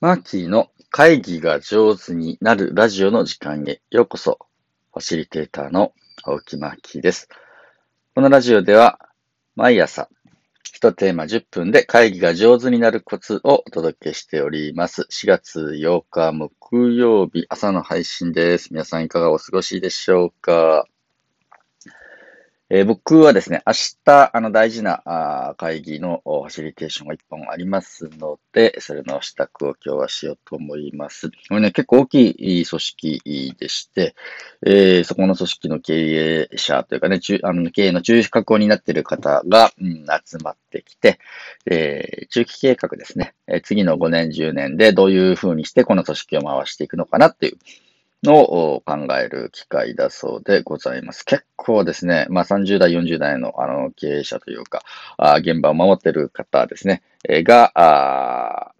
マーキーの会議が上手になるラジオの時間へようこそ。ファシリテーターの青木マーキーです。このラジオでは毎朝一テーマ10分で会議が上手になるコツをお届けしております。4月8日木曜日朝の配信です。皆さんいかがお過ごしでしょうか？えー、僕はですね、明日、あの、大事なあ会議のファシリテーションが一本ありますので、それの支度を今日はしようと思います。これね、結構大きい組織でして、えー、そこの組織の経営者というかね、中あの経営の中核格になっている方が、うん、集まってきて、えー、中期計画ですね、え次の5年、10年でどういうふうにしてこの組織を回していくのかなっていう、を考える機会だそうでございます。結構ですね、まあ30代、40代のあの経営者というか、あ現場を守っている方ですね、えー、が、あ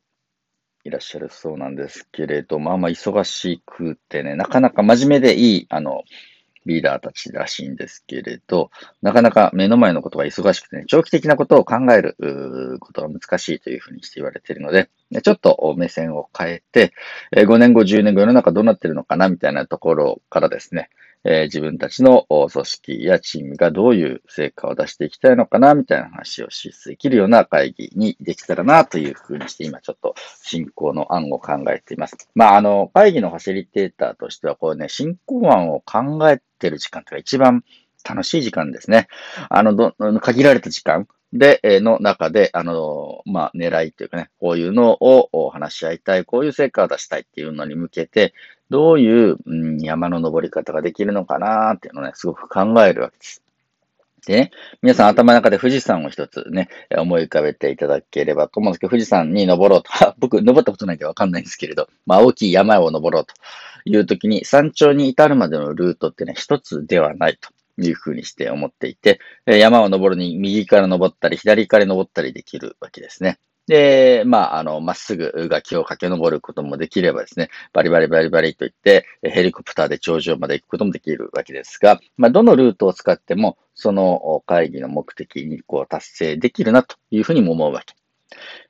いらっしゃるそうなんですけれど、まあまあ忙しくてね、なかなか真面目でいい、あの、リーダーたちらしいんですけれど、なかなか目の前のことが忙しくてね、長期的なことを考えることが難しいというふうにして言われているので、ちょっと目線を変えて、5年後、10年後世の中どうなってるのかなみたいなところからですね、えー、自分たちの組織やチームがどういう成果を出していきたいのかな、みたいな話をしできるような会議にできたらな、というふうにして、今ちょっと進行の案を考えています。まあ、あの、会議のファシリテーターとしては、こうね、進行案を考えてる時間というのが一番楽しい時間ですね。あの、ど限られた時間で、えの中で、あの、まあ、狙いというかね、こういうのを話し合いたい、こういう成果を出したいっていうのに向けて、どういう、うん、山の登り方ができるのかなっていうのをね、すごく考えるわけです。でね、皆さん頭の中で富士山を一つね、思い浮かべていただければと思うんですけど、富士山に登ろうと。僕、登ったことないんでわかんないんですけれど、まあ、大きい山を登ろうというときに、山頂に至るまでのルートってね、一つではないと。いうふうにして思っていて、山を登るに右から登ったり、左から登ったりできるわけですね。で、まあ、あの、まっすぐ崖を駆け上ることもできればですね、バリバリバリバリといって、ヘリコプターで頂上まで行くこともできるわけですが、まあ、どのルートを使っても、その会議の目的にこう達成できるなというふうにも思うわけ。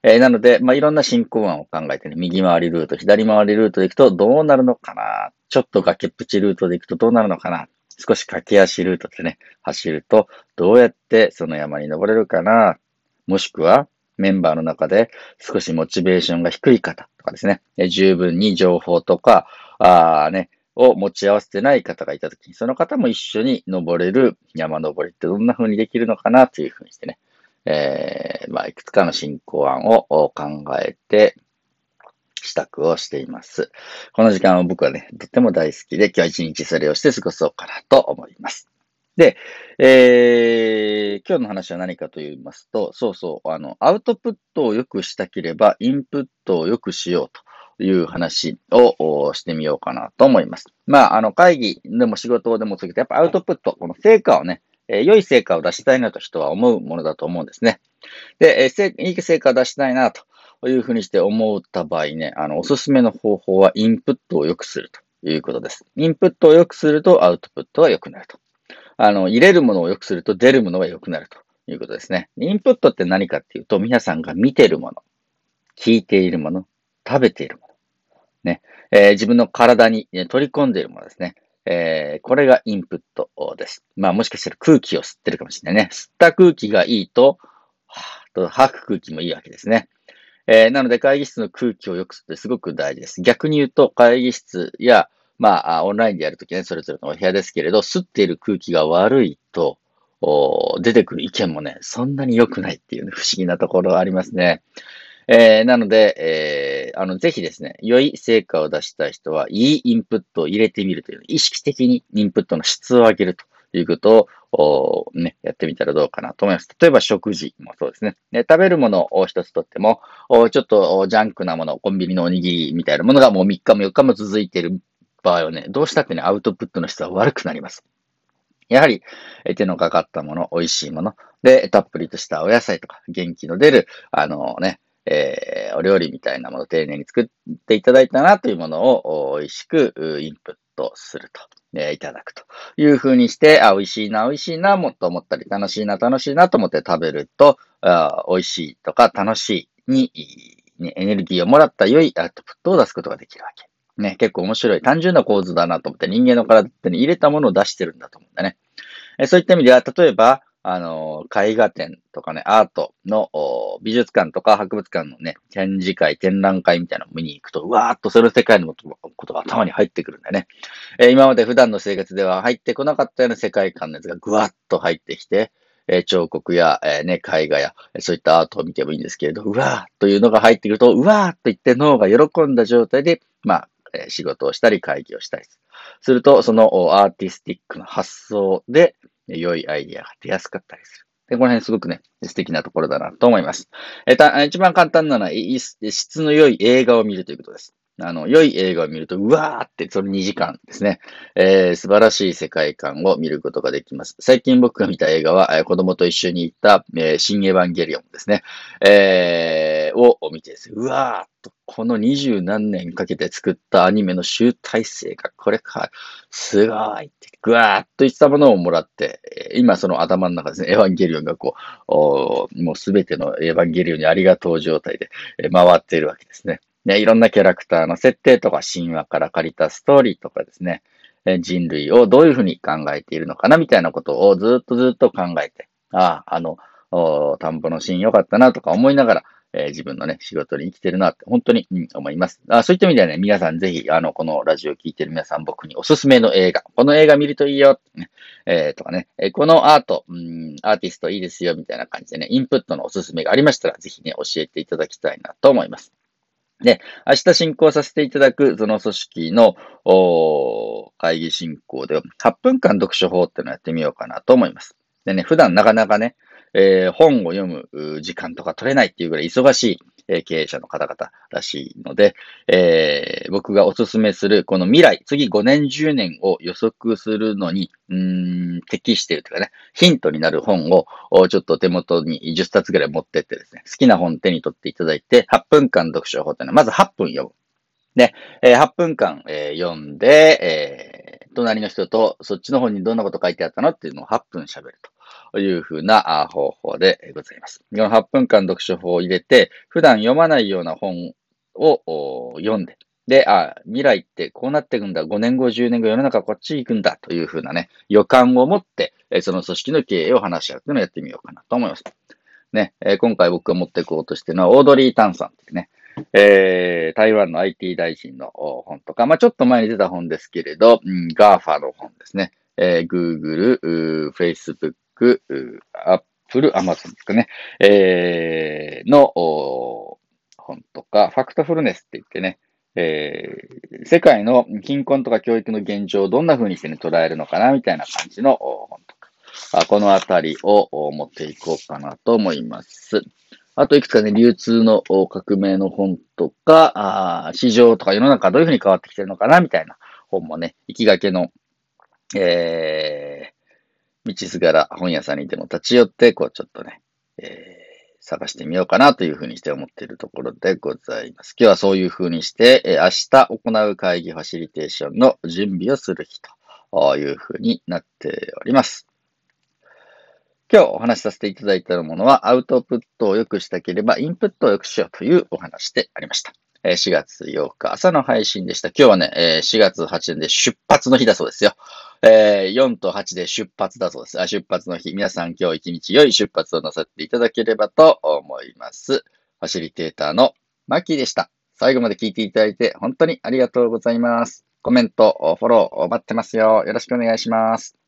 えー、なので、まあ、いろんな進行案を考えてね、右回りルート、左回りルートで行くとどうなるのかなちょっと崖っぷちルートで行くとどうなるのかな少し駆け足ルートでね、走るとどうやってその山に登れるかな？もしくは、メンバーの中で少しモチベーションが低い方とかですね、十分に情報とか、あね、を持ち合わせてない方がいたときに、その方も一緒に登れる山登りってどんな風にできるのかなというふうにしてね、えー、まあ、いくつかの進行案を考えて、支度をしています。この時間は僕はね、とっても大好きで、今日は一日それをして過ごそうかなと思います。で、えー、今日の話は何かと言いますと、そうそう、あの、アウトプットを良くしたければ、インプットを良くしようという話をしてみようかなと思います。まあ、あの、会議でも仕事でもすぎて、やっぱアウトプット、この成果をね、え、良い成果を出したいなと人は思うものだと思うんですね。で、え、いい成果を出したいなとというふうにして思った場合ね、あの、おすすめの方法はインプットを良くするということです。インプットを良くするとアウトプットは良くなると。あの、入れるものを良くすると出るものが良くなるということですね。インプットって何かっていうと、皆さんが見てるもの、聞いているもの、食べているもの、ね、えー、自分の体に、ね、取り込んでいるものですね。えー、これがインプットです。まあもしかしたら空気を吸ってるかもしれないね。吸った空気がいいと、はと吐く空気もいいわけですね。えー、なので会議室の空気を良くするってすごく大事です。逆に言うと会議室やまあ、オンラインでやるときね、それぞれのお部屋ですけれど、吸っている空気が悪いと、出てくる意見もね、そんなに良くないっていう、ね、不思議なところありますね。えー、なので、えー、あの、ぜひですね、良い成果を出したい人は、いいインプットを入れてみるという、意識的にインプットの質を上げるということを、ね、やってみたらどうかなと思います。例えば食事もそうですね。ね食べるものを一つとっても、ちょっとジャンクなもの、コンビニのおにぎりみたいなものがもう3日も4日も続いている場合はね、どうしたってね、アウトプットの質は悪くなります。やはり、手のかかったもの、美味しいもの、で、たっぷりとしたお野菜とか、元気の出る、あのね、えー、お料理みたいなものを丁寧に作っていただいたなというものを美味しくインプットすると、えー、いただくというふうにして、あ、美味しいな、美味しいな、もっと思ったり、楽しいな、楽しいなと思って食べると、あ美味しいとか楽しいにね、エネルギーをもらった良いアウトプットを出すことができるわけ。ね、結構面白い、単純な構図だなと思って人間の体に、入れたものを出してるんだと思うんだね。えそういった意味では、例えば、あの、絵画展とかね、アートの美術館とか博物館のね、展示会、展覧会みたいなのを見に行くと、うわーっとその世界のことが頭に入ってくるんだよね。えー、今まで普段の生活では入ってこなかったような世界観のやつがぐわっと入ってきて、え彫刻や、え、ね、絵画や、そういったアートを見てもいいんですけれど、うわーというのが入ってくると、うわーっと言って脳が喜んだ状態で、まあ、え仕事をしたり会議をしたりする。すると、そのアーティスティックな発想で、良いアイディアが出やすかったりする。で、この辺すごくね、素敵なところだなと思います。えた、一番簡単なのは、質の良い映画を見るということです。あの、良い映画を見ると、うわーって、その2時間ですね、えー、素晴らしい世界観を見ることができます。最近僕が見た映画は、え、子供と一緒に行った、えー、新エヴァンゲリオンですね、えー、を見てです、うわーっと、この二十何年かけて作ったアニメの集大成がこれか、すごいって、ぐわーっといったものをもらって、今その頭の中ですね、エヴァンゲリオンがこう、もうすべてのエヴァンゲリオンにありがとう状態で回っているわけですね。ね、いろんなキャラクターの設定とか神話から借りたストーリーとかですね、人類をどういうふうに考えているのかなみたいなことをずっとずっと考えて、ああ、あの、田んぼのシーン良かったなとか思いながら、えー、自分のね、仕事に生きてるなって本当に、うん、思います。あそういった意味ではね、皆さんぜひ、あの、このラジオを聴いてる皆さん僕におすすめの映画、この映画見るといいよ、ね、えー、とかね、え、このアート、うん、アーティストいいですよ、みたいな感じでね、インプットのおすすめがありましたら、ぜひね、教えていただきたいなと思います。で、明日進行させていただく、その組織の会議進行で、8分間読書法っていうのをやってみようかなと思います。でね、普段なかなかね、えー、本を読む時間とか取れないっていうぐらい忙しい、経営者の方々らしいので、えー、僕がおすすめするこの未来、次5年10年を予測するのに、うん、適しているというかね、ヒントになる本をちょっと手元に10冊ぐらい持ってってですね、好きな本手に取っていただいて、8分間読書法というのは、まず8分読む。で、えー、8分間、えー、読んで、えー、隣の人とそっちの本にどんなこと書いてあったのっていうのを8分喋ると。というふうな方法でございます。この8分間読書法を入れて、普段読まないような本を読んで、で、あ、未来ってこうなっていくんだ。5年後、10年後、世の中こっち行くんだ。というふうなね、予感を持って、その組織の経営を話し合うというのをやってみようかなと思います。ね、今回僕が持っていこうとしているのは、オードリー・タンさんっていうね、えー、台湾の IT 大臣の本とか、まあちょっと前に出た本ですけれど、うん、GAFA の本ですね。えー、Google、Facebook、アップル、アマゾンですかね、えー、の本とか、ファクトフルネスって言ってね、えー、世界の貧困とか教育の現状をどんな風にして、ね、捉えるのかなみたいな感じの本とか、あこのあたりを持っていこうかなと思います。あといくつかね、流通の革命の本とか、あ市場とか世の中どういう風に変わってきてるのかなみたいな本もね、行きがけの、えー道すがら本屋さんにでも立ち寄って、こうちょっとね、えー、探してみようかなというふうにして思っているところでございます。今日はそういうふうにして、えー、明日行う会議ファシリテーションの準備をする日というふうになっております。今日お話しさせていただいたものは、アウトプットを良くしたければ、インプットを良くしようというお話でありました。4月8日朝の配信でした。今日はね、4月8日で出発の日だそうですよ。4と8で出発だそうです。出発の日。皆さん今日一日良い出発をなさっていただければと思います。ファシリテーターのマッキーでした。最後まで聞いていただいて本当にありがとうございます。コメント、フォロー待ってますよ。よろしくお願いします。